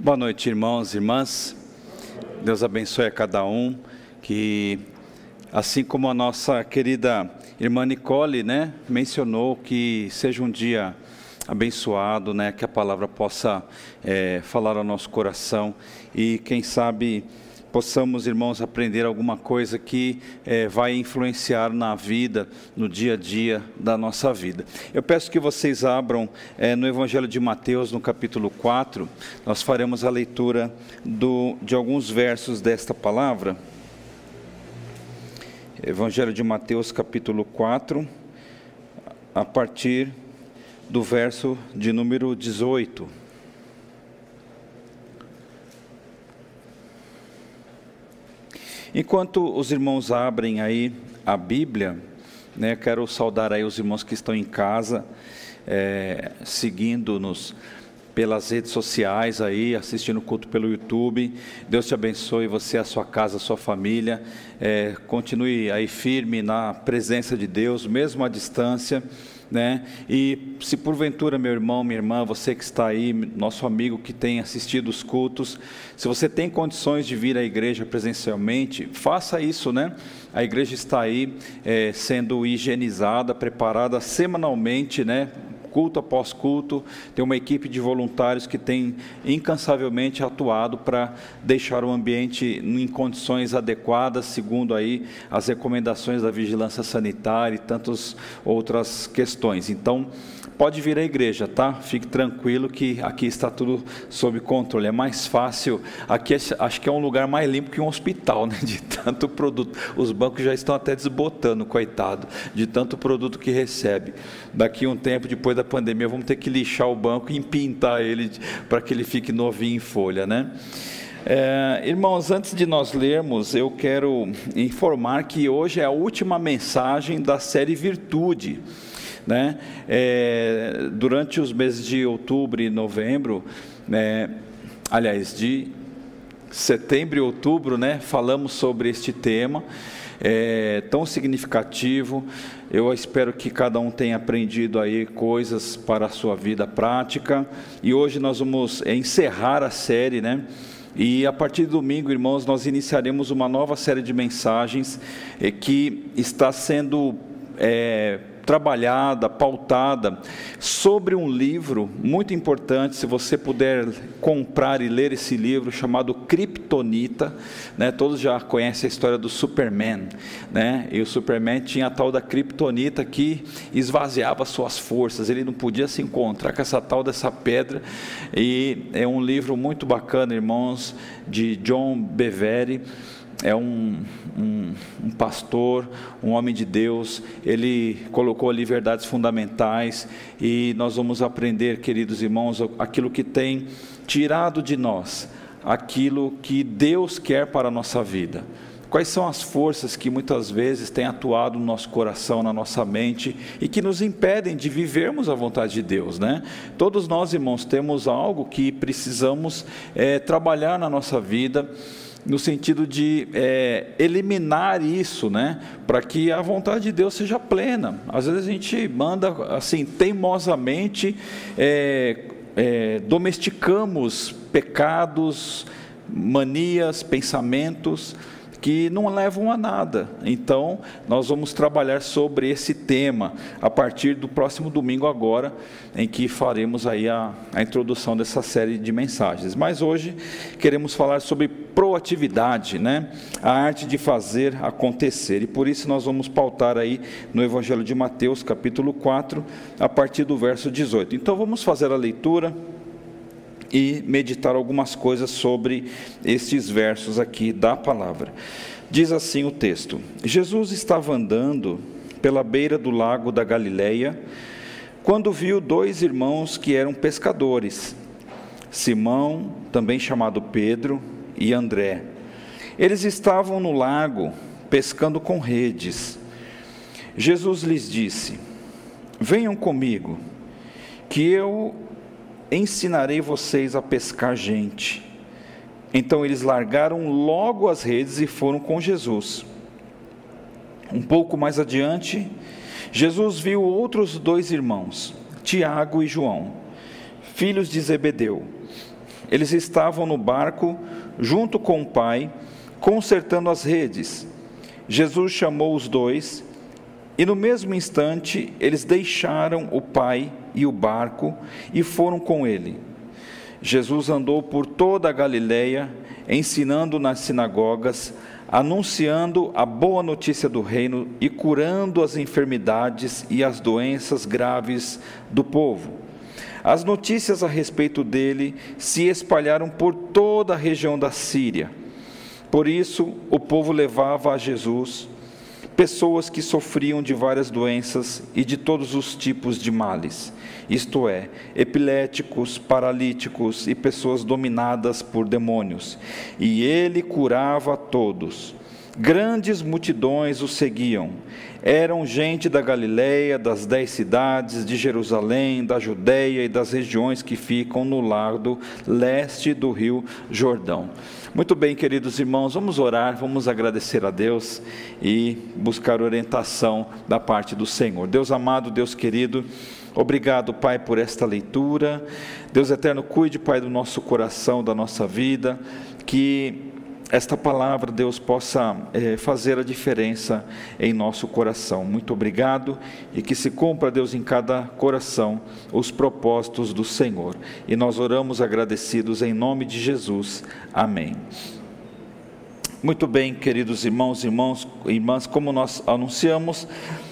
Boa noite, irmãos e irmãs. Deus abençoe a cada um. Que, assim como a nossa querida irmã Nicole, né, mencionou, que seja um dia abençoado, né, que a palavra possa é, falar ao nosso coração e, quem sabe, possamos, irmãos, aprender alguma coisa que é, vai influenciar na vida, no dia a dia da nossa vida. Eu peço que vocês abram é, no Evangelho de Mateus, no capítulo 4, nós faremos a leitura do, de alguns versos desta palavra. Evangelho de Mateus, capítulo 4, a partir do verso de número 18. Enquanto os irmãos abrem aí a Bíblia, né, quero saudar aí os irmãos que estão em casa, é, seguindo-nos pelas redes sociais aí, assistindo o culto pelo YouTube. Deus te abençoe, você, a sua casa, a sua família. É, continue aí firme na presença de Deus, mesmo à distância né? E se porventura, meu irmão, minha irmã, você que está aí, nosso amigo que tem assistido os cultos, se você tem condições de vir à igreja presencialmente, faça isso, né? A igreja está aí é, sendo higienizada, preparada semanalmente, né? Culto após culto, tem uma equipe de voluntários que tem incansavelmente atuado para deixar o ambiente em condições adequadas, segundo aí as recomendações da vigilância sanitária e tantas outras questões. Então, pode vir à igreja, tá? Fique tranquilo que aqui está tudo sob controle. É mais fácil. Aqui é, acho que é um lugar mais limpo que um hospital, né? De tanto produto. Os bancos já estão até desbotando, coitado, de tanto produto que recebe. Daqui um tempo, depois da pandemia, vamos ter que lixar o banco e empintar ele para que ele fique novinho em folha, né? É, irmãos, antes de nós lermos, eu quero informar que hoje é a última mensagem da série Virtude. Né? É, durante os meses de outubro e novembro, né, aliás, de setembro e outubro, né, falamos sobre este tema é, tão significativo. Eu espero que cada um tenha aprendido aí coisas para a sua vida prática. E hoje nós vamos encerrar a série, né? E a partir de domingo, irmãos, nós iniciaremos uma nova série de mensagens é, que está sendo é, trabalhada, pautada sobre um livro muito importante, se você puder comprar e ler esse livro chamado Kryptonita, né? Todos já conhecem a história do Superman, né? E o Superman tinha a tal da Kryptonita que esvaziava suas forças, ele não podia se encontrar com essa tal dessa pedra. E é um livro muito bacana, irmãos, de John Bevere é um, um, um, pastor, um homem de Deus, ele colocou ali verdades fundamentais e nós vamos aprender, queridos irmãos, aquilo que tem tirado de nós, aquilo que Deus quer para a nossa vida. Quais são as forças que muitas vezes têm atuado no nosso coração, na nossa mente e que nos impedem de vivermos a vontade de Deus, né? Todos nós, irmãos, temos algo que precisamos é, trabalhar na nossa vida no sentido de é, eliminar isso, né, para que a vontade de Deus seja plena. Às vezes a gente manda assim teimosamente é, é, domesticamos pecados, manias, pensamentos que não levam a nada. Então, nós vamos trabalhar sobre esse tema a partir do próximo domingo agora, em que faremos aí a, a introdução dessa série de mensagens. Mas hoje queremos falar sobre proatividade, né? A arte de fazer acontecer. E por isso nós vamos pautar aí no Evangelho de Mateus, capítulo 4, a partir do verso 18. Então vamos fazer a leitura e meditar algumas coisas sobre estes versos aqui da palavra. Diz assim o texto: Jesus estava andando pela beira do lago da Galileia, quando viu dois irmãos que eram pescadores, Simão, também chamado Pedro, e André. Eles estavam no lago pescando com redes. Jesus lhes disse: Venham comigo, que eu ensinarei vocês a pescar gente. Então eles largaram logo as redes e foram com Jesus. Um pouco mais adiante, Jesus viu outros dois irmãos, Tiago e João, filhos de Zebedeu, eles estavam no barco junto com o pai, consertando as redes. Jesus chamou os dois e no mesmo instante eles deixaram o pai e o barco e foram com ele. Jesus andou por toda a Galileia, ensinando nas sinagogas, anunciando a boa notícia do reino e curando as enfermidades e as doenças graves do povo. As notícias a respeito dele se espalharam por toda a região da Síria. Por isso, o povo levava a Jesus pessoas que sofriam de várias doenças e de todos os tipos de males, isto é, epiléticos, paralíticos e pessoas dominadas por demônios. E ele curava todos. Grandes multidões o seguiam. Eram gente da Galiléia, das dez cidades, de Jerusalém, da Judéia e das regiões que ficam no lado leste do rio Jordão. Muito bem, queridos irmãos, vamos orar, vamos agradecer a Deus e buscar orientação da parte do Senhor. Deus amado, Deus querido, obrigado, Pai, por esta leitura. Deus eterno, cuide, Pai, do nosso coração, da nossa vida, que esta palavra, Deus, possa é, fazer a diferença em nosso coração. Muito obrigado e que se cumpra, Deus, em cada coração os propósitos do Senhor. E nós oramos agradecidos em nome de Jesus. Amém. Muito bem, queridos irmãos, irmãos, irmãs, como nós anunciamos,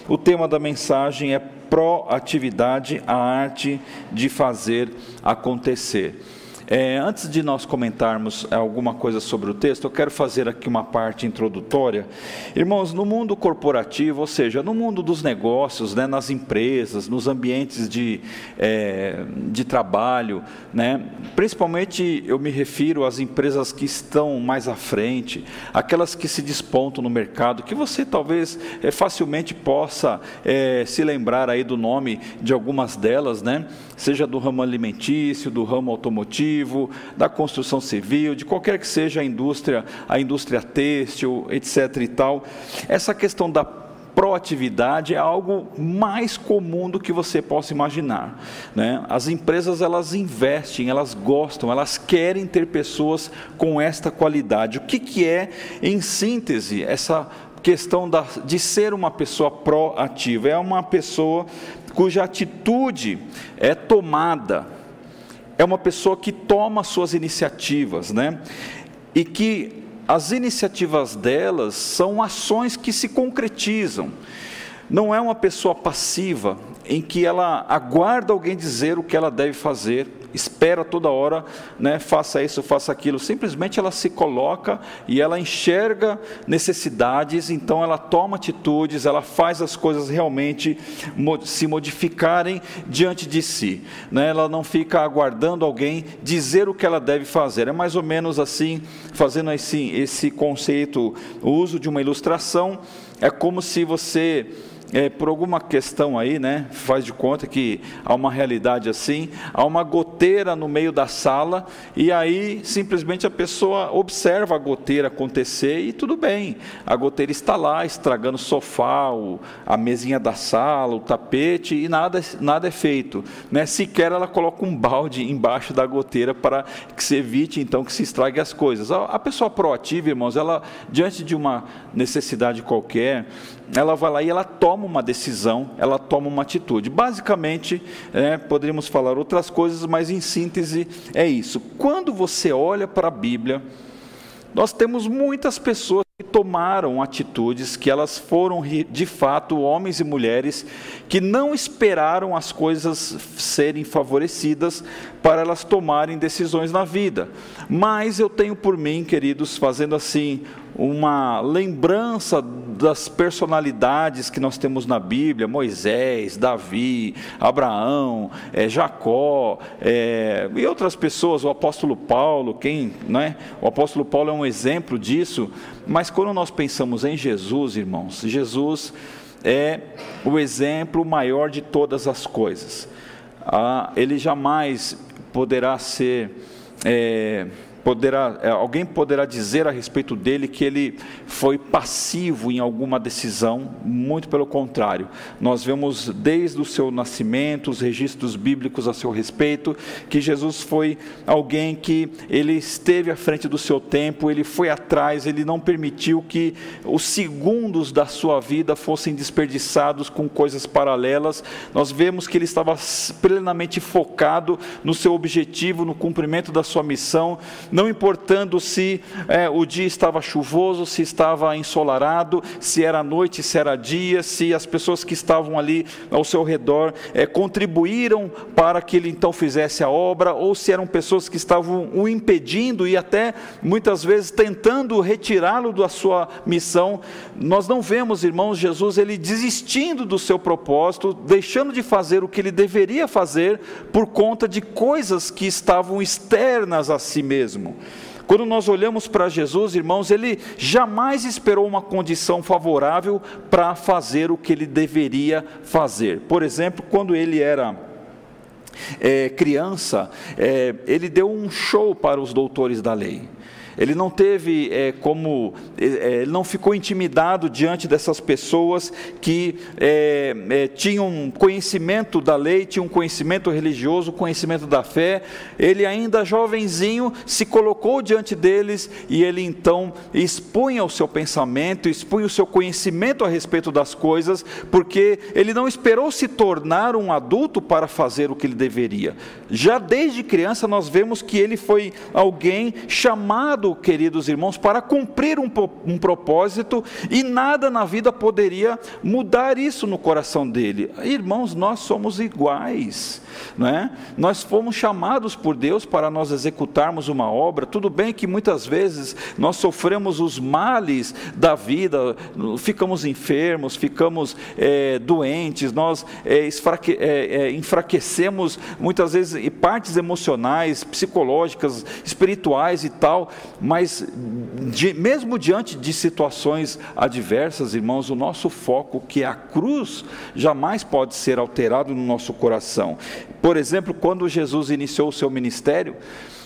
o tema da mensagem é proatividade, a arte de fazer acontecer. É, antes de nós comentarmos alguma coisa sobre o texto, eu quero fazer aqui uma parte introdutória. Irmãos, no mundo corporativo, ou seja, no mundo dos negócios, né, nas empresas, nos ambientes de, é, de trabalho, né, principalmente eu me refiro às empresas que estão mais à frente, aquelas que se despontam no mercado, que você talvez é, facilmente possa é, se lembrar aí do nome de algumas delas, né, seja do ramo alimentício, do ramo automotivo da construção civil, de qualquer que seja a indústria, a indústria têxtil, etc. e tal. Essa questão da proatividade é algo mais comum do que você possa imaginar. Né? As empresas elas investem, elas gostam, elas querem ter pessoas com esta qualidade. O que, que é, em síntese, essa questão da, de ser uma pessoa proativa? É uma pessoa cuja atitude é tomada é uma pessoa que toma suas iniciativas, né? E que as iniciativas delas são ações que se concretizam. Não é uma pessoa passiva em que ela aguarda alguém dizer o que ela deve fazer espera toda hora, né, faça isso, faça aquilo. Simplesmente ela se coloca e ela enxerga necessidades, então ela toma atitudes, ela faz as coisas realmente se modificarem diante de si. Né? Ela não fica aguardando alguém dizer o que ela deve fazer. É mais ou menos assim, fazendo esse, esse conceito, o uso de uma ilustração, é como se você é, por alguma questão aí, né, faz de conta que há uma realidade assim, há uma goteira no meio da sala e aí simplesmente a pessoa observa a goteira acontecer e tudo bem, a goteira está lá estragando o sofá, o, a mesinha da sala, o tapete e nada, nada é feito, né? Sequer ela coloca um balde embaixo da goteira para que se evite então que se estrague as coisas. A, a pessoa proativa, irmãos, ela diante de uma necessidade qualquer, ela vai lá e ela toma uma decisão, ela toma uma atitude. Basicamente, é, poderíamos falar outras coisas, mas em síntese é isso. Quando você olha para a Bíblia, nós temos muitas pessoas que tomaram atitudes, que elas foram de fato homens e mulheres que não esperaram as coisas serem favorecidas para elas tomarem decisões na vida. Mas eu tenho por mim, queridos, fazendo assim uma lembrança das personalidades que nós temos na Bíblia: Moisés, Davi, Abraão, é, Jacó é, e outras pessoas, o apóstolo Paulo, quem, né? O apóstolo Paulo é um exemplo disso. Mas quando nós pensamos em Jesus, irmãos, Jesus é o exemplo maior de todas as coisas. Ah, ele jamais poderá ser é, poderá, é, alguém poderá dizer a respeito dele que ele foi passivo em alguma decisão, muito pelo contrário. Nós vemos desde o seu nascimento, os registros bíblicos a seu respeito, que Jesus foi alguém que ele esteve à frente do seu tempo, ele foi atrás, ele não permitiu que os segundos da sua vida fossem desperdiçados com coisas paralelas. Nós vemos que ele estava plenamente focado no seu objetivo, no cumprimento da sua missão, não importando se é, o dia estava chuvoso, se estava ensolarado, se era noite, se era dia, se as pessoas que estavam ali ao seu redor é, contribuíram para que ele então fizesse a obra, ou se eram pessoas que estavam o impedindo e até muitas vezes tentando retirá-lo da sua missão. Nós não vemos, irmãos, Jesus ele desistindo do seu propósito, deixando de fazer o que ele deveria fazer por conta de coisas que estavam externas a si mesmo. Quando nós olhamos para Jesus, irmãos, ele jamais esperou uma condição favorável para fazer o que ele deveria fazer. Por exemplo, quando ele era é, criança, é, ele deu um show para os doutores da lei. Ele não teve é, como, é, é, ele não ficou intimidado diante dessas pessoas que é, é, tinham conhecimento da lei, tinham conhecimento religioso, conhecimento da fé. Ele ainda jovenzinho se colocou diante deles e ele então expunha o seu pensamento, expunha o seu conhecimento a respeito das coisas, porque ele não esperou se tornar um adulto para fazer o que ele deveria. Já desde criança nós vemos que ele foi alguém chamado queridos irmãos, para cumprir um, um propósito e nada na vida poderia mudar isso no coração dele. Irmãos, nós somos iguais, não é? Nós fomos chamados por Deus para nós executarmos uma obra. Tudo bem que muitas vezes nós sofremos os males da vida, ficamos enfermos, ficamos é, doentes, nós é, esfraque, é, enfraquecemos muitas vezes partes emocionais, psicológicas, espirituais e tal, mas de, mesmo diante de situações adversas, irmãos, o nosso foco, que é a cruz, jamais pode ser alterado no nosso coração. Por exemplo, quando Jesus iniciou o seu ministério,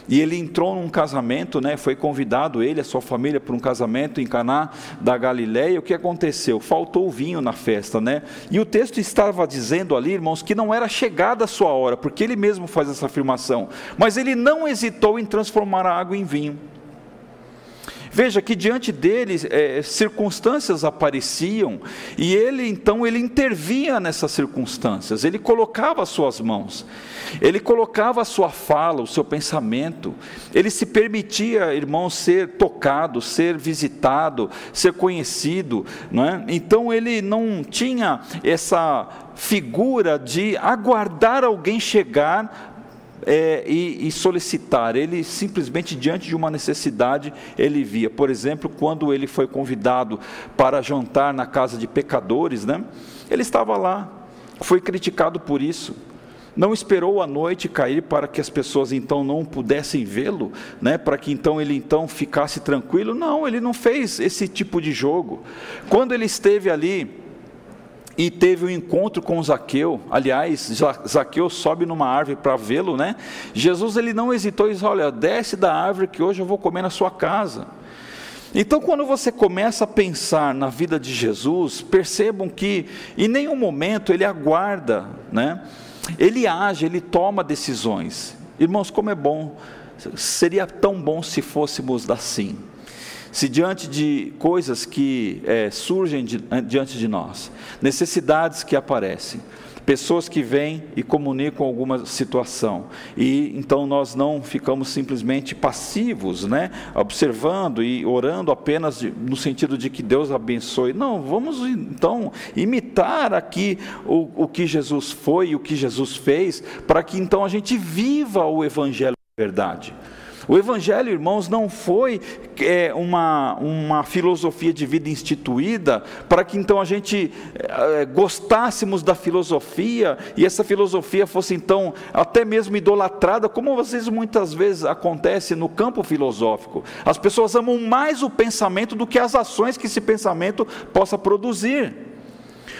e ele entrou num casamento, né, foi convidado ele, a sua família, para um casamento em Caná da Galileia. O que aconteceu? Faltou vinho na festa, né? E o texto estava dizendo ali, irmãos, que não era chegada a sua hora, porque ele mesmo faz essa afirmação. Mas ele não hesitou em transformar a água em vinho. Veja que diante dele é, circunstâncias apareciam e ele então ele intervinha nessas circunstâncias. Ele colocava as suas mãos, ele colocava a sua fala, o seu pensamento. Ele se permitia, irmão, ser tocado, ser visitado, ser conhecido, não é? Então ele não tinha essa figura de aguardar alguém chegar é, e, e, solicitar. Ele simplesmente, diante de uma necessidade, ele via. Por exemplo, quando ele foi convidado para jantar na casa de pecadores, né? ele estava lá, foi criticado por isso. Não esperou a noite cair para que as pessoas então não pudessem vê-lo, né? para que então ele então ficasse tranquilo. Não, ele não fez esse tipo de jogo. Quando ele esteve ali, e teve um encontro com Zaqueu. Aliás, Zaqueu sobe numa árvore para vê-lo, né? Jesus ele não hesitou e disse: Olha, desce da árvore que hoje eu vou comer na sua casa. Então, quando você começa a pensar na vida de Jesus, percebam que em nenhum momento ele aguarda, né? Ele age, ele toma decisões. Irmãos, como é bom, seria tão bom se fôssemos assim se diante de coisas que é, surgem diante de nós, necessidades que aparecem, pessoas que vêm e comunicam alguma situação, e então nós não ficamos simplesmente passivos, né, observando e orando apenas de, no sentido de que Deus abençoe. Não, vamos então imitar aqui o, o que Jesus foi e o que Jesus fez, para que então a gente viva o Evangelho de verdade. O Evangelho, irmãos, não foi é, uma, uma filosofia de vida instituída para que então a gente é, gostássemos da filosofia e essa filosofia fosse então até mesmo idolatrada, como vocês muitas vezes acontece no campo filosófico. As pessoas amam mais o pensamento do que as ações que esse pensamento possa produzir.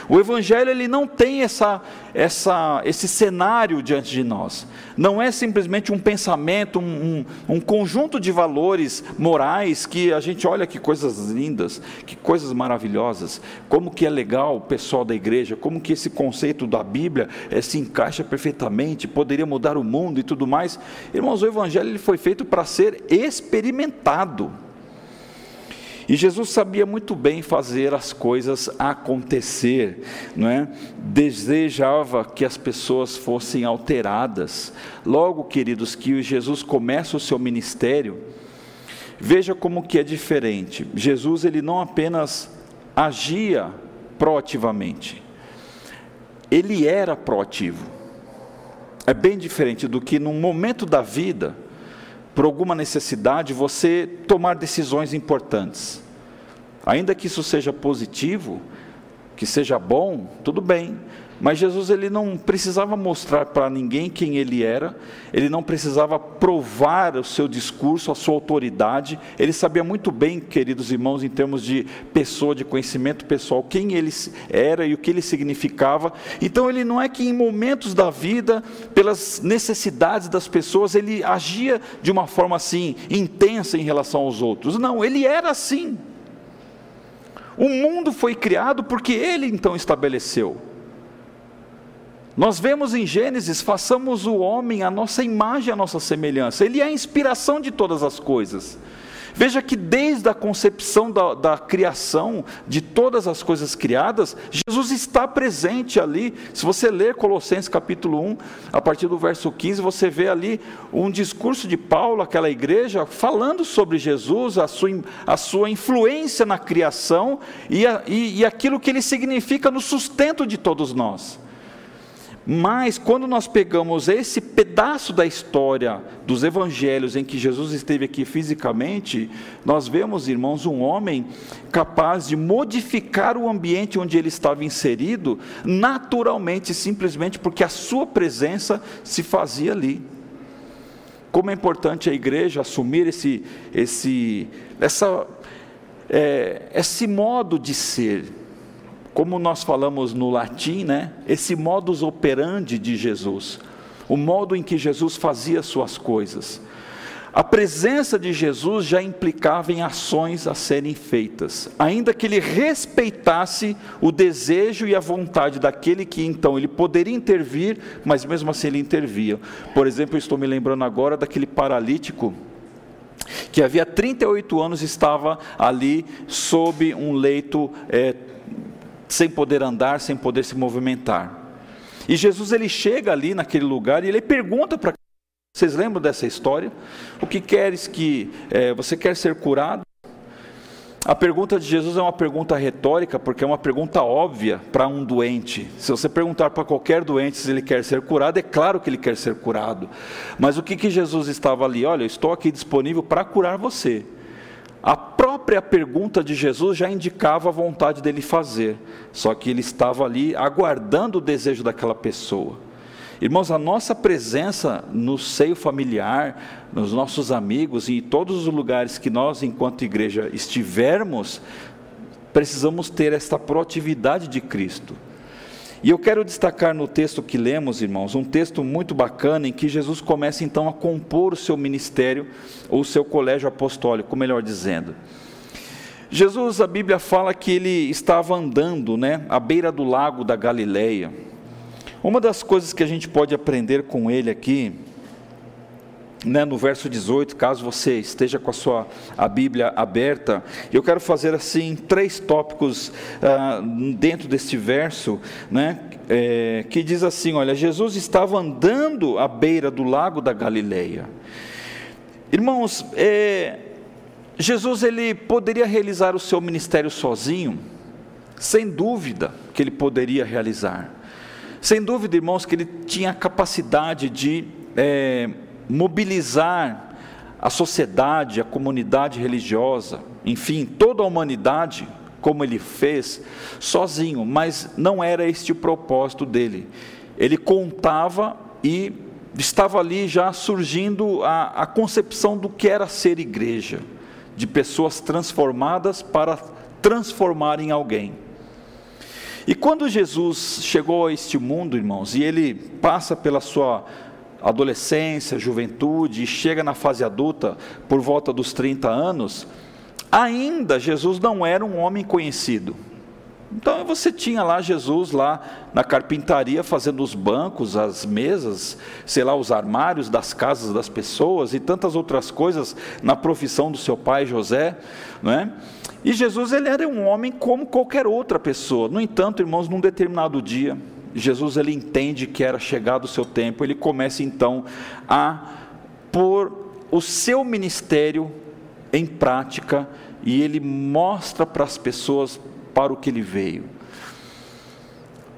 O Evangelho ele não tem essa, essa, esse cenário diante de nós. Não é simplesmente um pensamento, um, um, um, conjunto de valores morais que a gente olha que coisas lindas, que coisas maravilhosas, como que é legal o pessoal da igreja, como que esse conceito da Bíblia é, se encaixa perfeitamente, poderia mudar o mundo e tudo mais. Irmãos, o Evangelho ele foi feito para ser experimentado. E Jesus sabia muito bem fazer as coisas acontecer, não é? Desejava que as pessoas fossem alteradas. Logo, queridos, que Jesus começa o seu ministério, veja como que é diferente. Jesus ele não apenas agia proativamente. Ele era proativo. É bem diferente do que num momento da vida, por alguma necessidade, você tomar decisões importantes. Ainda que isso seja positivo, que seja bom, tudo bem. Mas Jesus ele não precisava mostrar para ninguém quem ele era, ele não precisava provar o seu discurso, a sua autoridade. Ele sabia muito bem, queridos irmãos, em termos de pessoa, de conhecimento pessoal, quem ele era e o que ele significava. Então ele não é que em momentos da vida, pelas necessidades das pessoas, ele agia de uma forma assim intensa em relação aos outros. Não, ele era assim. O mundo foi criado porque ele então estabeleceu. Nós vemos em Gênesis, façamos o homem a nossa imagem, a nossa semelhança. Ele é a inspiração de todas as coisas. Veja que desde a concepção da, da, criação de todas as coisas criadas, Jesus está presente ali. Se você ler Colossenses capítulo 1, a partir do verso 15, você vê ali um discurso de Paulo, aquela igreja, falando sobre Jesus, a sua, a sua influência na criação e, a, e, e aquilo que ele significa no sustento de todos nós. Mas quando nós pegamos esse pedaço da história dos evangelhos em que Jesus esteve aqui fisicamente, nós vemos, irmãos, um homem capaz de modificar o ambiente onde ele estava inserido, naturalmente, simplesmente porque a sua presença se fazia ali. Como é importante a igreja assumir esse, esse, essa, é, esse modo de ser como nós falamos no latim, né? Esse modus operandi de Jesus, o modo em que Jesus fazia suas coisas. A presença de Jesus já implicava em ações a serem feitas, ainda que ele respeitasse o desejo e a vontade daquele que então ele poderia intervir, mas mesmo assim ele intervia. Por exemplo, estou me lembrando agora daquele paralítico que havia 38 anos estava ali sob um leito é, sem poder andar, sem poder se movimentar. E Jesus ele chega ali naquele lugar e ele pergunta para vocês lembram dessa história? O que queres que é, você quer ser curado? A pergunta de Jesus é uma pergunta retórica, porque é uma pergunta óbvia para um doente. Se você perguntar para qualquer doente se ele quer ser curado, é claro que ele quer ser curado. Mas o que, que Jesus estava ali? Olha, eu estou aqui disponível para curar você. A própria pergunta de Jesus já indicava a vontade dele fazer, só que ele estava ali aguardando o desejo daquela pessoa. Irmãos, a nossa presença no seio familiar, nos nossos amigos e em todos os lugares que nós, enquanto igreja, estivermos, precisamos ter esta proatividade de Cristo. E eu quero destacar no texto que lemos, irmãos, um texto muito bacana em que Jesus começa então a compor o seu ministério, ou o seu colégio apostólico, melhor dizendo. Jesus, a Bíblia fala que ele estava andando, né, à beira do lago da Galileia. Uma das coisas que a gente pode aprender com ele aqui né, no verso 18, caso você esteja com a sua a Bíblia aberta, eu quero fazer assim três tópicos ah, dentro deste verso, né, é, que diz assim: olha, Jesus estava andando à beira do lago da Galileia. Irmãos, é, Jesus ele poderia realizar o seu ministério sozinho, sem dúvida que ele poderia realizar. Sem dúvida, irmãos, que ele tinha a capacidade de é, mobilizar a sociedade, a comunidade religiosa, enfim, toda a humanidade, como ele fez, sozinho, mas não era este o propósito dele. Ele contava e estava ali já surgindo a, a concepção do que era ser igreja, de pessoas transformadas para transformarem alguém. E quando Jesus chegou a este mundo, irmãos, e ele passa pela sua adolescência, juventude, e chega na fase adulta por volta dos 30 anos, ainda Jesus não era um homem conhecido. Então você tinha lá Jesus lá na carpintaria fazendo os bancos, as mesas, sei lá, os armários das casas das pessoas e tantas outras coisas na profissão do seu pai José, não é? E Jesus ele era um homem como qualquer outra pessoa. No entanto, irmãos, num determinado dia, Jesus ele entende que era chegado o seu tempo, ele começa então a pôr o seu ministério em prática e ele mostra para as pessoas para o que ele veio.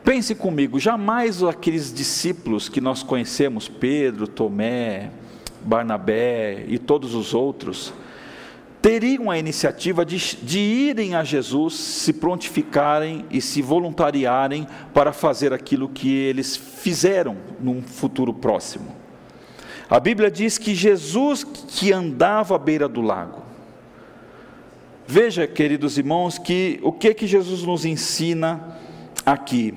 Pense comigo, jamais aqueles discípulos que nós conhecemos, Pedro, Tomé, Barnabé e todos os outros, teriam a iniciativa de, de, irem a Jesus, se prontificarem e se voluntariarem para fazer aquilo que eles fizeram num futuro próximo. A Bíblia diz que Jesus que andava à beira do lago. Veja, queridos irmãos, que o que que Jesus nos ensina aqui?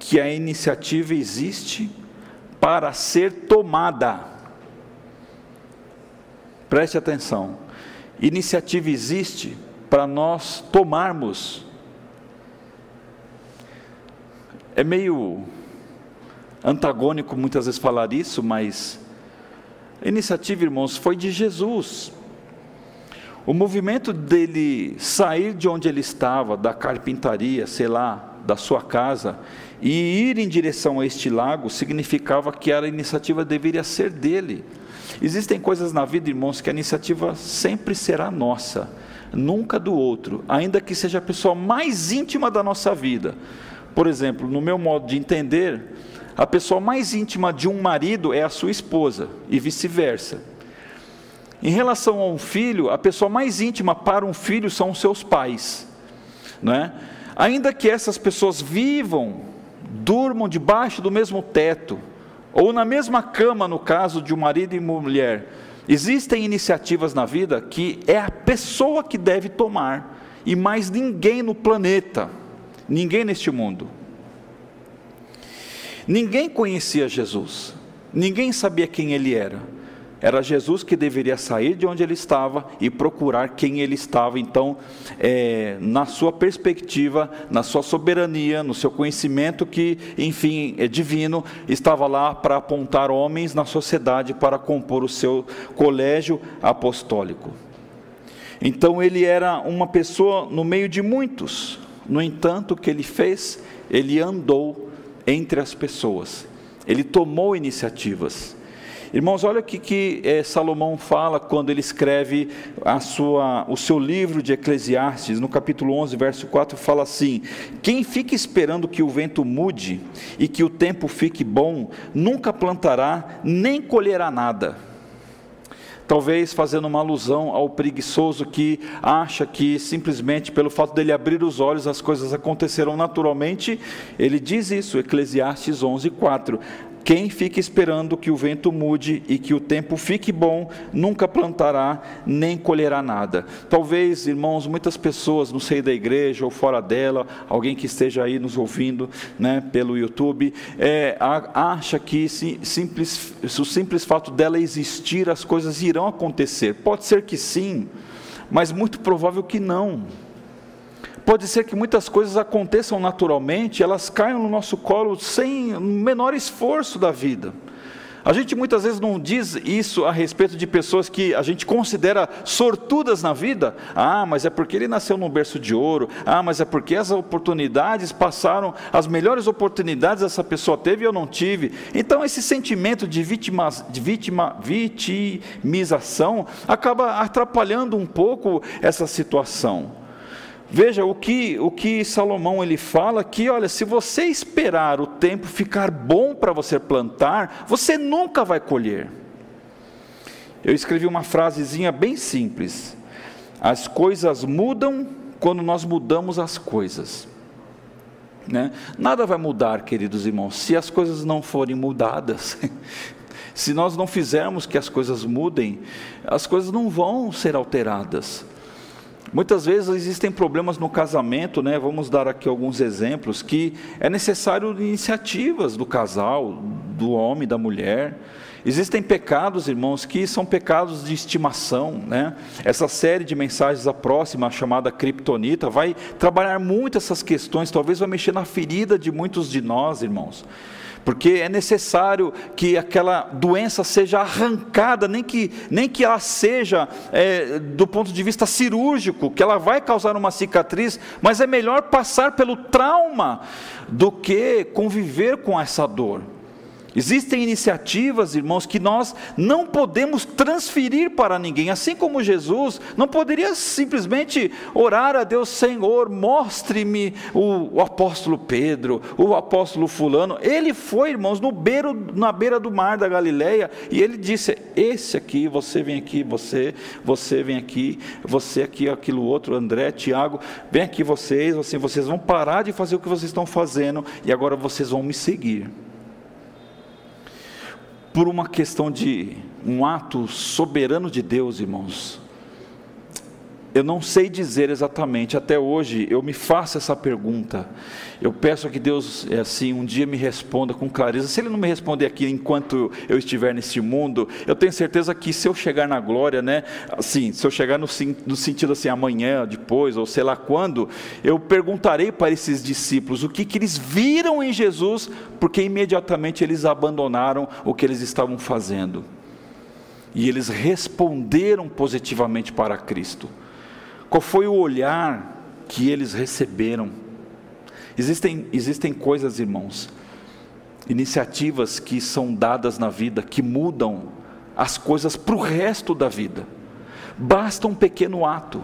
Que a iniciativa existe para ser tomada. Preste atenção iniciativa existe para nós tomarmos. É meio antagônico muitas vezes falar isso, mas a iniciativa, irmãos, foi de Jesus. O movimento dele sair de onde ele estava, da carpintaria, sei lá, da sua casa, e ir em direção a este lago, significava que a iniciativa deveria ser dele. Existem coisas na vida, irmãos, que a iniciativa sempre será nossa, nunca do outro, ainda que seja a pessoa mais íntima da nossa vida. Por exemplo, no meu modo de entender, a pessoa mais íntima de um marido é a sua esposa, e vice-versa. Em relação a um filho, a pessoa mais íntima para um filho são os seus pais, não é? Ainda que essas pessoas vivam, durmam debaixo do mesmo teto, ou na mesma cama, no caso de um marido e mulher, existem iniciativas na vida que é a pessoa que deve tomar, e mais ninguém no planeta, ninguém neste mundo. Ninguém conhecia Jesus, ninguém sabia quem ele era. Era Jesus que deveria sair de onde ele estava e procurar quem ele estava. Então, é, na sua perspectiva, na sua soberania, no seu conhecimento que, enfim, é divino, estava lá para apontar homens na sociedade para compor o seu colégio apostólico. Então, ele era uma pessoa no meio de muitos. No entanto, o que ele fez? Ele andou entre as pessoas. Ele tomou iniciativas. Irmãos, olha o que, que é, Salomão fala quando ele escreve a sua, o seu livro de Eclesiastes, no capítulo 11, verso 4, fala assim: Quem fica esperando que o vento mude e que o tempo fique bom, nunca plantará nem colherá nada. Talvez fazendo uma alusão ao preguiçoso que acha que simplesmente pelo fato dele abrir os olhos as coisas acontecerão naturalmente, ele diz isso, Eclesiastes 11, 4. Quem fica esperando que o vento mude e que o tempo fique bom, nunca plantará nem colherá nada. Talvez, irmãos, muitas pessoas no seio da igreja ou fora dela, alguém que esteja aí nos ouvindo né, pelo YouTube, é, acha que se, simples, o simples fato dela existir, as coisas irão acontecer. Pode ser que sim, mas muito provável que não. Pode ser que muitas coisas aconteçam naturalmente, elas caiam no nosso colo sem o menor esforço da vida. A gente muitas vezes não diz isso a respeito de pessoas que a gente considera sortudas na vida. Ah, mas é porque ele nasceu num berço de ouro. Ah, mas é porque as oportunidades passaram, as melhores oportunidades essa pessoa teve e eu não tive. Então esse sentimento de, vítima, de vítima, vitimização acaba atrapalhando um pouco essa situação. Veja o que, o que Salomão ele fala que, olha, se você esperar o tempo ficar bom para você plantar, você nunca vai colher. Eu escrevi uma frasezinha bem simples. As coisas mudam quando nós mudamos as coisas. Né? Nada vai mudar, queridos irmãos, se as coisas não forem mudadas. se nós não fizermos que as coisas mudem, as coisas não vão ser alteradas. Muitas vezes existem problemas no casamento, né? Vamos dar aqui alguns exemplos que é necessário iniciativas do casal, do homem, da mulher. Existem pecados, irmãos, que são pecados de estimação, né? Essa série de mensagens a próxima, chamada Kryptonita, vai trabalhar muito essas questões, talvez vai mexer na ferida de muitos de nós, irmãos porque é necessário que aquela doença seja arrancada, nem que, nem que ela seja é, do ponto de vista cirúrgico, que ela vai causar uma cicatriz, mas é melhor passar pelo trauma do que conviver com essa dor. Existem iniciativas, irmãos, que nós não podemos transferir para ninguém, assim como Jesus não poderia simplesmente orar a Deus, Senhor, mostre-me o, o, apóstolo Pedro, o apóstolo Fulano. Ele foi, irmãos, no beiro, na beira do mar da Galileia e ele disse: Esse aqui, você vem aqui, você, você vem aqui, você aqui, aquilo outro, André, Tiago, vem aqui vocês, assim, vocês vão parar de fazer o que vocês estão fazendo e agora vocês vão me seguir por uma questão de um ato soberano de Deus, irmãos. Eu não sei dizer exatamente, até hoje eu me faço essa pergunta. Eu peço que Deus, é assim, um dia me responda com clareza. Se Ele não me responder aqui enquanto eu estiver nesse mundo, eu tenho certeza que se eu chegar na glória, né, assim, se eu chegar no, no sentido assim, amanhã, depois, ou sei lá quando, eu perguntarei para esses discípulos o que, que eles viram em Jesus, porque imediatamente eles abandonaram o que eles estavam fazendo. E eles responderam positivamente para Cristo. Qual foi o olhar que eles receberam? Existem, existem coisas, irmãos, iniciativas que são dadas na vida que mudam as coisas para o resto da vida. Basta um pequeno ato.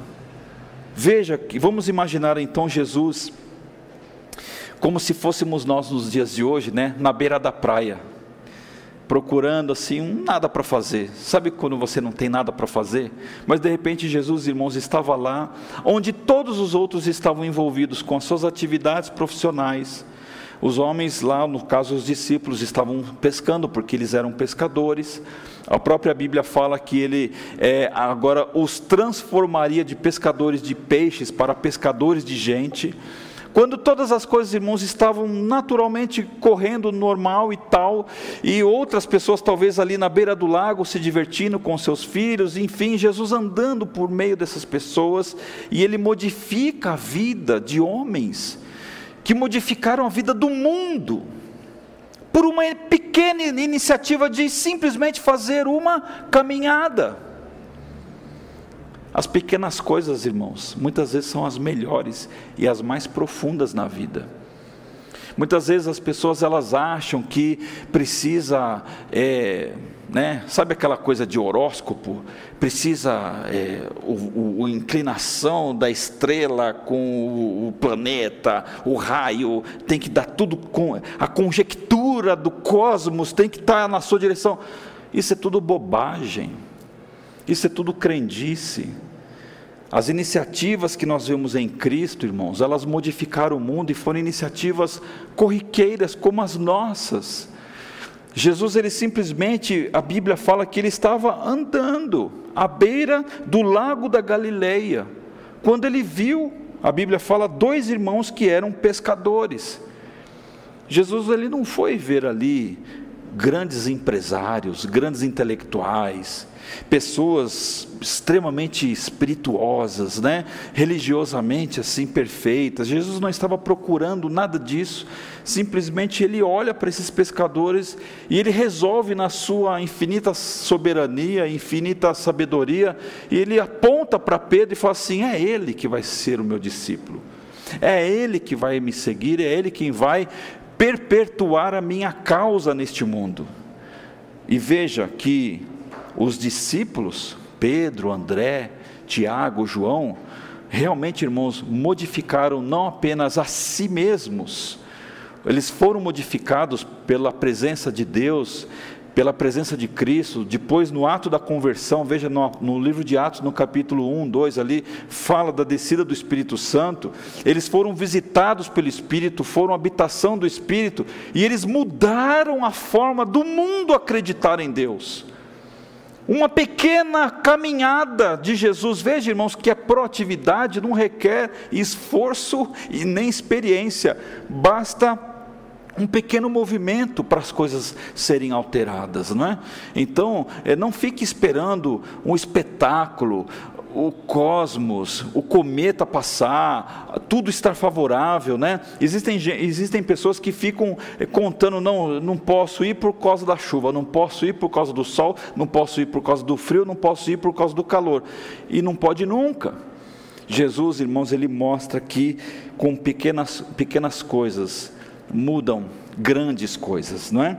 Veja que vamos imaginar então Jesus como se fôssemos nós nos dias de hoje, né, na beira da praia procurando assim, um nada para fazer. Sabe quando você não tem nada para fazer? Mas de repente Jesus, irmãos, estava lá, onde todos os outros estavam envolvidos com as suas atividades profissionais. Os homens lá, no caso os discípulos, estavam pescando porque eles eram pescadores. A própria Bíblia fala que ele é, agora os transformaria de pescadores de peixes para pescadores de gente. Quando todas as coisas, irmãos, estavam naturalmente correndo normal e tal, e outras pessoas talvez ali na beira do lago se divertindo com seus filhos, enfim, Jesus andando por meio dessas pessoas, e ele modifica a vida de homens que modificaram a vida do mundo por uma pequena iniciativa de simplesmente fazer uma caminhada. As pequenas coisas, irmãos, muitas vezes são as melhores e as mais profundas na vida. Muitas vezes as pessoas elas acham que precisa, é, né, sabe aquela coisa de horóscopo? Precisa é, o, o, a inclinação da estrela com o, planeta, o raio, tem que dar tudo com a conjectura do cosmos tem que estar na sua direção. Isso é tudo bobagem. Isso é tudo crendice. As iniciativas que nós vemos em Cristo, irmãos, elas modificaram o mundo e foram iniciativas corriqueiras como as nossas. Jesus, ele simplesmente, a Bíblia fala que ele estava andando à beira do lago da Galileia, quando ele viu, a Bíblia fala, dois irmãos que eram pescadores. Jesus, ele não foi ver ali grandes empresários, grandes intelectuais, pessoas extremamente espirituosas, né? religiosamente assim perfeitas. Jesus não estava procurando nada disso, simplesmente ele olha para esses pescadores e ele resolve na sua infinita soberania, infinita sabedoria, e ele aponta para Pedro e fala assim: é ele que vai ser o meu discípulo. É ele que vai me seguir, é ele quem vai perpetuar a minha causa neste mundo. E veja que os discípulos, Pedro, André, Tiago, João, realmente, irmãos, modificaram não apenas a si mesmos, eles foram modificados pela presença de Deus, pela presença de Cristo, depois no ato da conversão, veja no, no, livro de Atos, no capítulo 1, 2 ali, fala da descida do Espírito Santo, eles foram visitados pelo Espírito, foram habitação do Espírito, e eles mudaram a forma do mundo acreditar em Deus. Uma pequena caminhada de Jesus, veja irmãos, que a proatividade não requer esforço e nem experiência, basta um pequeno movimento para as coisas serem alteradas, não é? Então, é, não fique esperando um espetáculo, o cosmos, o cometa passar, tudo estar favorável, né? Existem, existem pessoas que ficam eh, contando, não, não posso ir por causa da chuva, não posso ir por causa do sol, não posso ir por causa do frio, não posso ir por causa do calor, e não pode nunca. Jesus, irmãos, ele mostra que com pequenas, pequenas coisas mudam grandes coisas, não é?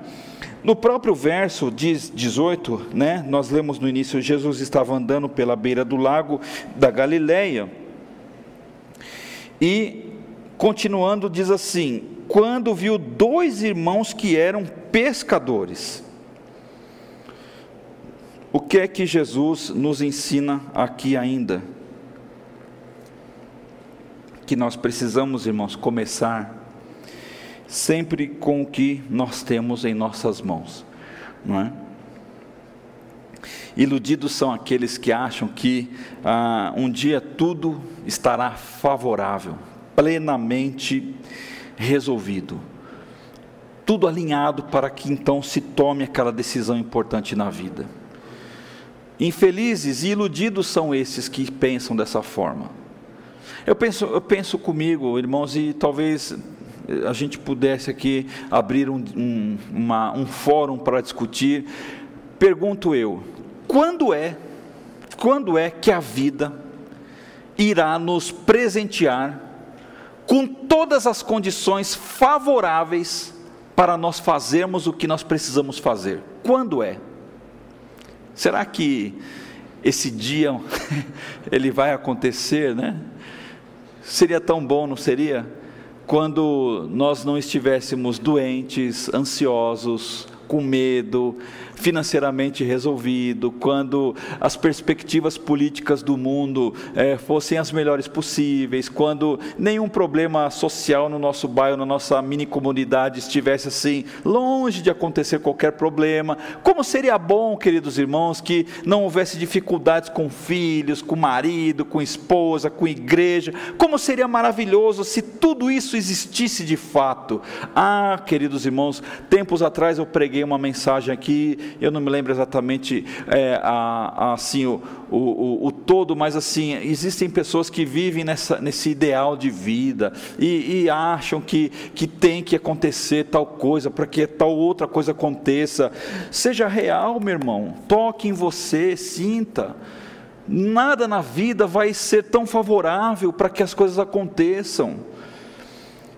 No próprio verso 18, né, nós lemos no início: Jesus estava andando pela beira do lago da Galileia. E, continuando, diz assim: Quando viu dois irmãos que eram pescadores. O que é que Jesus nos ensina aqui ainda? Que nós precisamos, irmãos, começar sempre com o que nós temos em nossas mãos, não é? Iludidos são aqueles que acham que ah, um dia tudo estará favorável, plenamente resolvido, tudo alinhado para que então se tome aquela decisão importante na vida. Infelizes e iludidos são esses que pensam dessa forma. Eu penso, eu penso comigo, irmãos, e talvez a gente pudesse aqui abrir um, um, uma, um fórum para discutir, pergunto eu: quando é, quando é que a vida irá nos presentear com todas as condições favoráveis para nós fazermos o que nós precisamos fazer? Quando é? Será que esse dia ele vai acontecer, né? Seria tão bom, não seria? Quando nós não estivéssemos doentes, ansiosos, com medo, financeiramente resolvido, quando as perspectivas políticas do mundo é, fossem as melhores possíveis, quando nenhum problema social no nosso bairro, na nossa mini comunidade estivesse assim, longe de acontecer qualquer problema. Como seria bom, queridos irmãos, que não houvesse dificuldades com filhos, com marido, com esposa, com igreja. Como seria maravilhoso se tudo isso existisse de fato. Ah, queridos irmãos, tempos atrás eu preguei uma mensagem aqui eu não me lembro exatamente é, a, a, assim, o, o, o, todo, mas assim, existem pessoas que vivem nessa, nesse ideal de vida e, e acham que, que tem que acontecer tal coisa para que tal outra coisa aconteça. Seja real, meu irmão, toque em você, sinta. Nada na vida vai ser tão favorável para que as coisas aconteçam.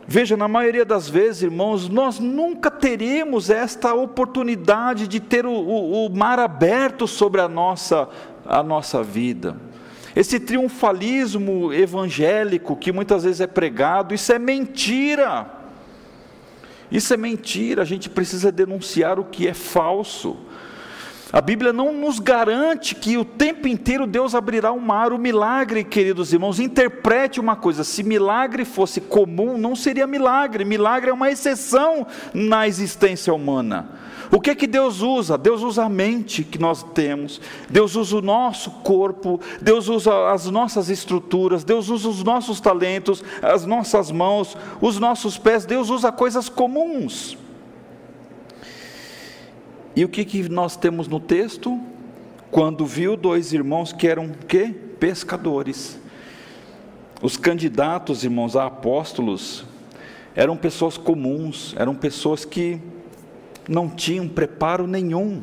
Veja, na maioria das vezes, irmãos, nós nunca teremos esta oportunidade de ter o, o, o mar aberto sobre a nossa, a nossa vida. Esse triunfalismo evangélico que muitas vezes é pregado, isso é mentira. Isso é mentira, a gente precisa denunciar o que é falso. A Bíblia não nos garante que o tempo inteiro Deus abrirá o mar. O milagre, queridos irmãos, interprete uma coisa: se milagre fosse comum, não seria milagre. Milagre é uma exceção na existência humana. O que é que Deus usa? Deus usa a mente que nós temos, Deus usa o nosso corpo, Deus usa as nossas estruturas, Deus usa os nossos talentos, as nossas mãos, os nossos pés, Deus usa coisas comuns. E o que, que nós temos no texto? Quando viu dois irmãos que eram que? Pescadores. Os candidatos, irmãos, a apóstolos, eram pessoas comuns, eram pessoas que não tinham preparo nenhum.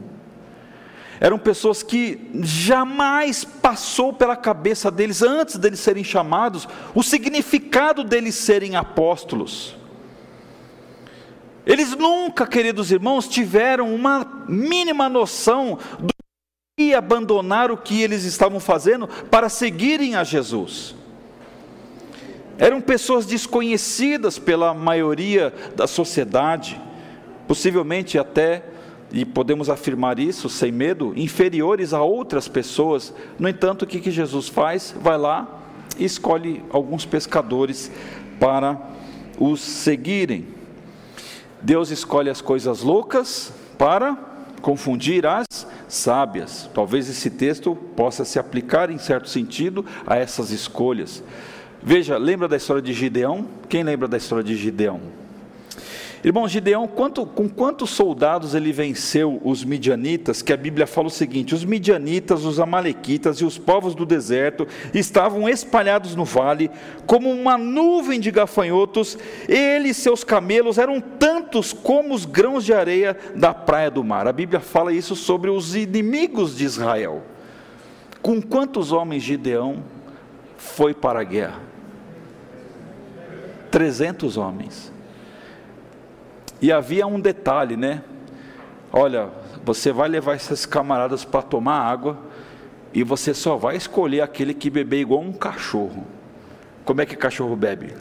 Eram pessoas que jamais passou pela cabeça deles, antes deles serem chamados, o significado deles serem apóstolos. Eles nunca, queridos irmãos, tiveram uma mínima noção do que abandonar o que eles estavam fazendo para seguirem a Jesus. Eram pessoas desconhecidas pela maioria da sociedade, possivelmente até, e podemos afirmar isso sem medo, inferiores a outras pessoas. No entanto, o que, que Jesus faz? Vai lá e escolhe alguns pescadores para os seguirem. Deus escolhe as coisas loucas para confundir as sábias. Talvez esse texto possa se aplicar em certo sentido a essas escolhas. Veja, lembra da história de Gideão? Quem lembra da história de Gideão? Irmão Gideão, quanto, com quantos soldados ele venceu os midianitas? Que a Bíblia fala o seguinte: os midianitas, os amalequitas e os povos do deserto estavam espalhados no vale, como uma nuvem de gafanhotos, ele e seus camelos eram tantos como os grãos de areia da praia do mar. A Bíblia fala isso sobre os inimigos de Israel. Com quantos homens Gideão foi para a guerra? 300 homens. E havia um detalhe, né? Olha, você vai levar esses camaradas para tomar água e você só vai escolher aquele que beber igual um cachorro. Como é que cachorro bebe?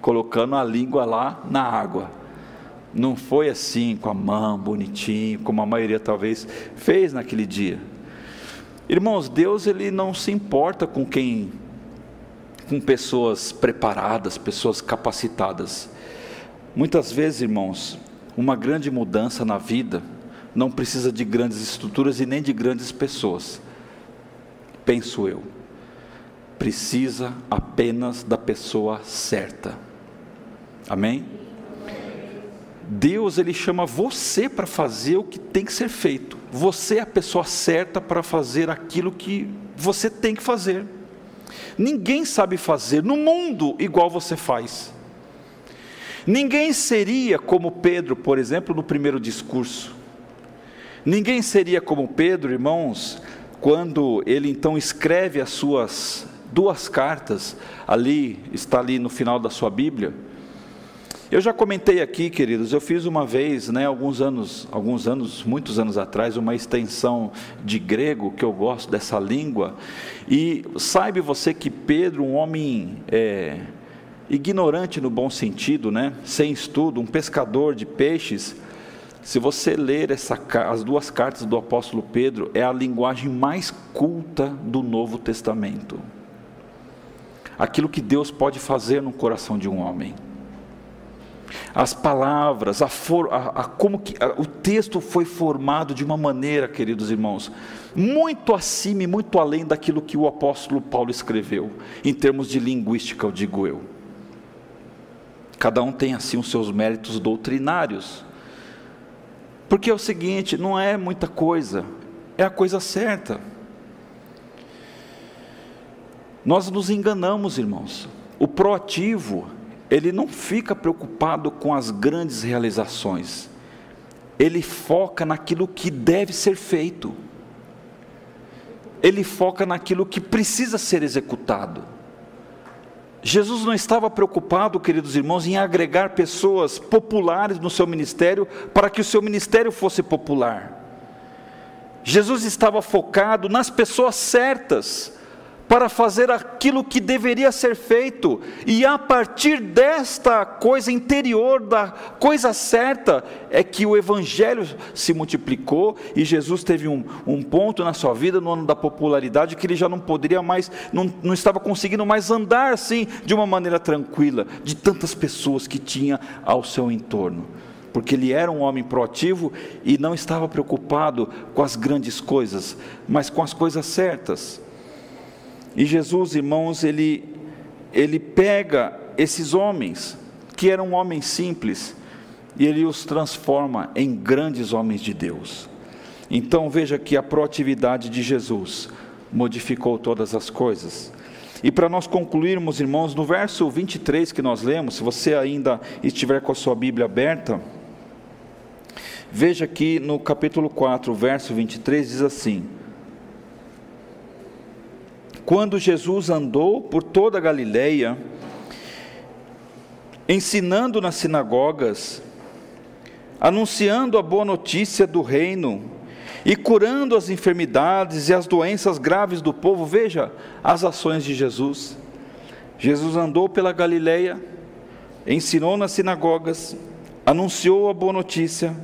Colocando a língua lá na água. Não foi assim com a mão bonitinho, como a maioria talvez fez naquele dia. Irmãos, Deus ele não se importa com quem com pessoas preparadas, pessoas capacitadas. Muitas vezes, irmãos, uma grande mudança na vida não precisa de grandes estruturas e nem de grandes pessoas. Penso eu. Precisa apenas da pessoa certa. Amém? Deus ele chama você para fazer o que tem que ser feito. Você é a pessoa certa para fazer aquilo que você tem que fazer. Ninguém sabe fazer no mundo igual você faz. Ninguém seria como Pedro, por exemplo, no primeiro discurso. Ninguém seria como Pedro, irmãos, quando ele então escreve as suas duas cartas, ali, está ali no final da sua Bíblia. Eu já comentei aqui, queridos, eu fiz uma vez, né, alguns anos, alguns anos, muitos anos atrás, uma extensão de grego, que eu gosto dessa língua, e saiba você que Pedro, um homem é, ignorante no bom sentido, né? sem estudo, um pescador de peixes. Se você ler essa, as duas cartas do apóstolo Pedro, é a linguagem mais culta do Novo Testamento. Aquilo que Deus pode fazer no coração de um homem. As palavras, a, for, a, a como que a, o texto foi formado de uma maneira, queridos irmãos, muito acima e muito além daquilo que o apóstolo Paulo escreveu, em termos de linguística, eu digo eu. Cada um tem assim os seus méritos doutrinários. Porque é o seguinte, não é muita coisa, é a coisa certa. Nós nos enganamos, irmãos. O proativo, ele não fica preocupado com as grandes realizações. Ele foca naquilo que deve ser feito. Ele foca naquilo que precisa ser executado. Jesus não estava preocupado, queridos irmãos, em agregar pessoas populares no seu ministério para que o seu ministério fosse popular. Jesus estava focado nas pessoas certas, para fazer aquilo que deveria ser feito, e a partir desta coisa interior, da coisa certa, é que o Evangelho se multiplicou e Jesus teve um, um ponto na sua vida, no ano da popularidade, que ele já não poderia mais, não, não estava conseguindo mais andar assim, de uma maneira tranquila, de tantas pessoas que tinha ao seu entorno porque ele era um homem proativo e não estava preocupado com as grandes coisas, mas com as coisas certas. E Jesus, irmãos, ele, ele pega esses homens, que eram homens simples, e ele os transforma em grandes homens de Deus. Então veja que a proatividade de Jesus modificou todas as coisas. E para nós concluirmos, irmãos, no verso 23 que nós lemos, se você ainda estiver com a sua Bíblia aberta, veja que no capítulo 4, verso 23 diz assim: quando Jesus andou por toda a Galileia, ensinando nas sinagogas, anunciando a boa notícia do reino e curando as enfermidades e as doenças graves do povo. Veja as ações de Jesus. Jesus andou pela Galileia, ensinou nas sinagogas, anunciou a boa notícia,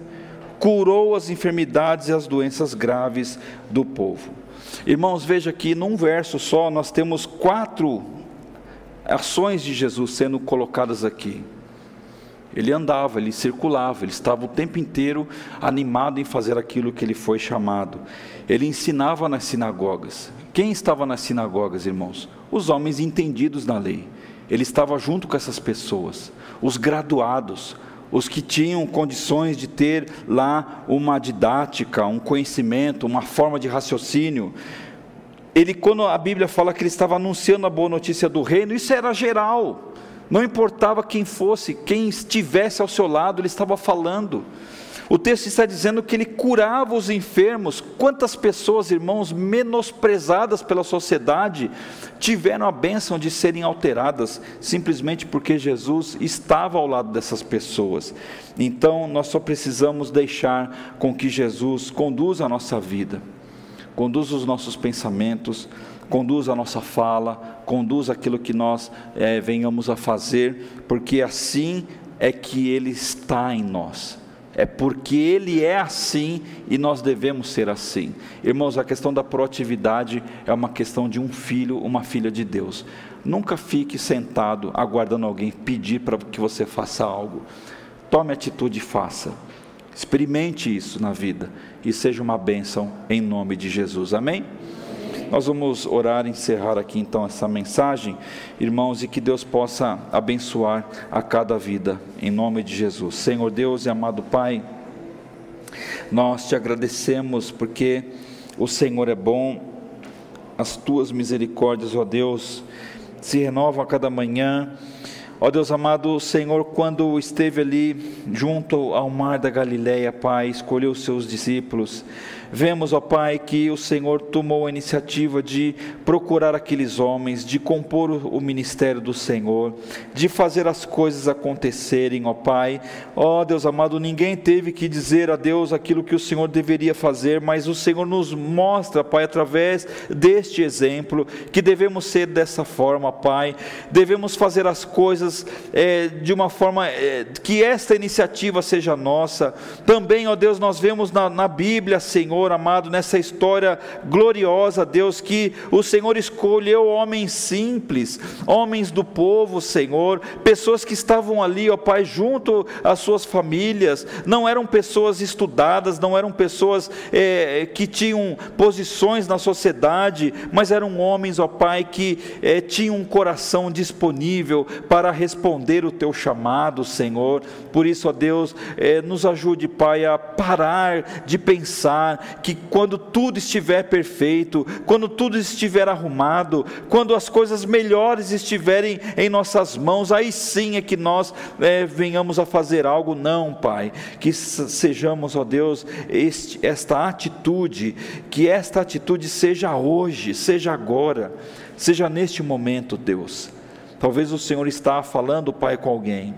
curou as enfermidades e as doenças graves do povo. Irmãos, veja que num verso só nós temos quatro ações de Jesus sendo colocadas aqui. Ele andava, ele circulava, ele estava o tempo inteiro animado em fazer aquilo que ele foi chamado. Ele ensinava nas sinagogas. Quem estava nas sinagogas, irmãos? Os homens entendidos na lei. Ele estava junto com essas pessoas, os graduados, os que tinham condições de ter lá uma didática, um conhecimento, uma forma de raciocínio. Ele, quando a Bíblia fala que ele estava anunciando a boa notícia do reino, isso era geral. Não importava quem fosse, quem estivesse ao seu lado, ele estava falando. O texto está dizendo que ele curava os enfermos. Quantas pessoas, irmãos, menosprezadas pela sociedade, tiveram a bênção de serem alteradas, simplesmente porque Jesus estava ao lado dessas pessoas. Então, nós só precisamos deixar com que Jesus conduza a nossa vida, conduza os nossos pensamentos, conduz a nossa fala, conduz aquilo que nós é, venhamos a fazer, porque assim é que Ele está em nós. É porque Ele é assim e nós devemos ser assim. Irmãos, a questão da proatividade é uma questão de um filho, uma filha de Deus. Nunca fique sentado aguardando alguém pedir para que você faça algo. Tome atitude e faça. Experimente isso na vida e seja uma bênção em nome de Jesus. Amém? Nós vamos orar e encerrar aqui então essa mensagem, irmãos, e que Deus possa abençoar a cada vida, em nome de Jesus. Senhor Deus e amado Pai, nós te agradecemos porque o Senhor é bom, as tuas misericórdias, ó Deus, se renovam a cada manhã. Ó Deus amado, o Senhor, quando esteve ali junto ao mar da Galileia, Pai, escolheu os seus discípulos Vemos, ó Pai, que o Senhor tomou a iniciativa de procurar aqueles homens, de compor o ministério do Senhor, de fazer as coisas acontecerem, ó Pai. Ó Deus amado, ninguém teve que dizer a Deus aquilo que o Senhor deveria fazer, mas o Senhor nos mostra, Pai, através deste exemplo, que devemos ser dessa forma, Pai. Devemos fazer as coisas é, de uma forma é, que esta iniciativa seja nossa. Também, ó Deus, nós vemos na, na Bíblia, Senhor, Senhor amado, nessa história gloriosa, Deus, que o Senhor escolheu homens simples, homens do povo, Senhor, pessoas que estavam ali, ó Pai, junto às suas famílias, não eram pessoas estudadas, não eram pessoas é, que tinham posições na sociedade, mas eram homens, ó Pai, que é, tinham um coração disponível para responder o teu chamado, Senhor. Por isso, ó Deus, é, nos ajude, Pai, a parar de pensar que quando tudo estiver perfeito, quando tudo estiver arrumado, quando as coisas melhores estiverem em nossas mãos, aí sim é que nós é, venhamos a fazer algo. Não, Pai, que sejamos, ó Deus, este, esta atitude, que esta atitude seja hoje, seja agora, seja neste momento, Deus. Talvez o Senhor está falando, Pai, com alguém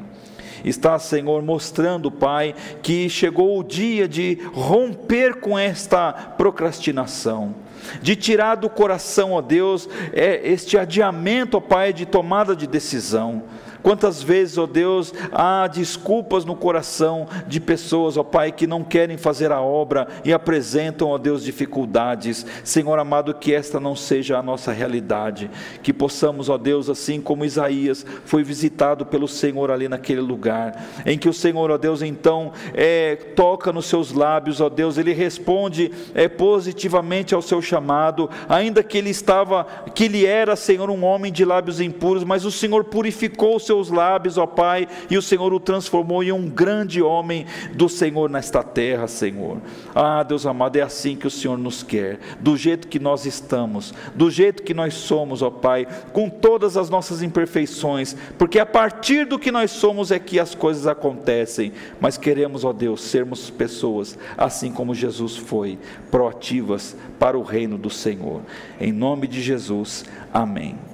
está, Senhor, mostrando, Pai, que chegou o dia de romper com esta procrastinação de tirar do coração, ó Deus, é este adiamento, ó Pai, de tomada de decisão. Quantas vezes, ó Deus, há desculpas no coração de pessoas, ó Pai, que não querem fazer a obra e apresentam, ó Deus, dificuldades. Senhor amado, que esta não seja a nossa realidade, que possamos, ó Deus, assim como Isaías foi visitado pelo Senhor ali naquele lugar, em que o Senhor, ó Deus, então é, toca nos seus lábios, ó Deus, ele responde é, positivamente ao seu chamado, ainda que ele estava, que ele era, Senhor, um homem de lábios impuros, mas o Senhor purificou o seu seus lábios, ó Pai, e o Senhor o transformou em um grande homem do Senhor nesta terra, Senhor. Ah, Deus amado, é assim que o Senhor nos quer, do jeito que nós estamos, do jeito que nós somos, ó Pai, com todas as nossas imperfeições, porque a partir do que nós somos é que as coisas acontecem, mas queremos, ó Deus, sermos pessoas assim como Jesus foi, proativas para o reino do Senhor. Em nome de Jesus, amém.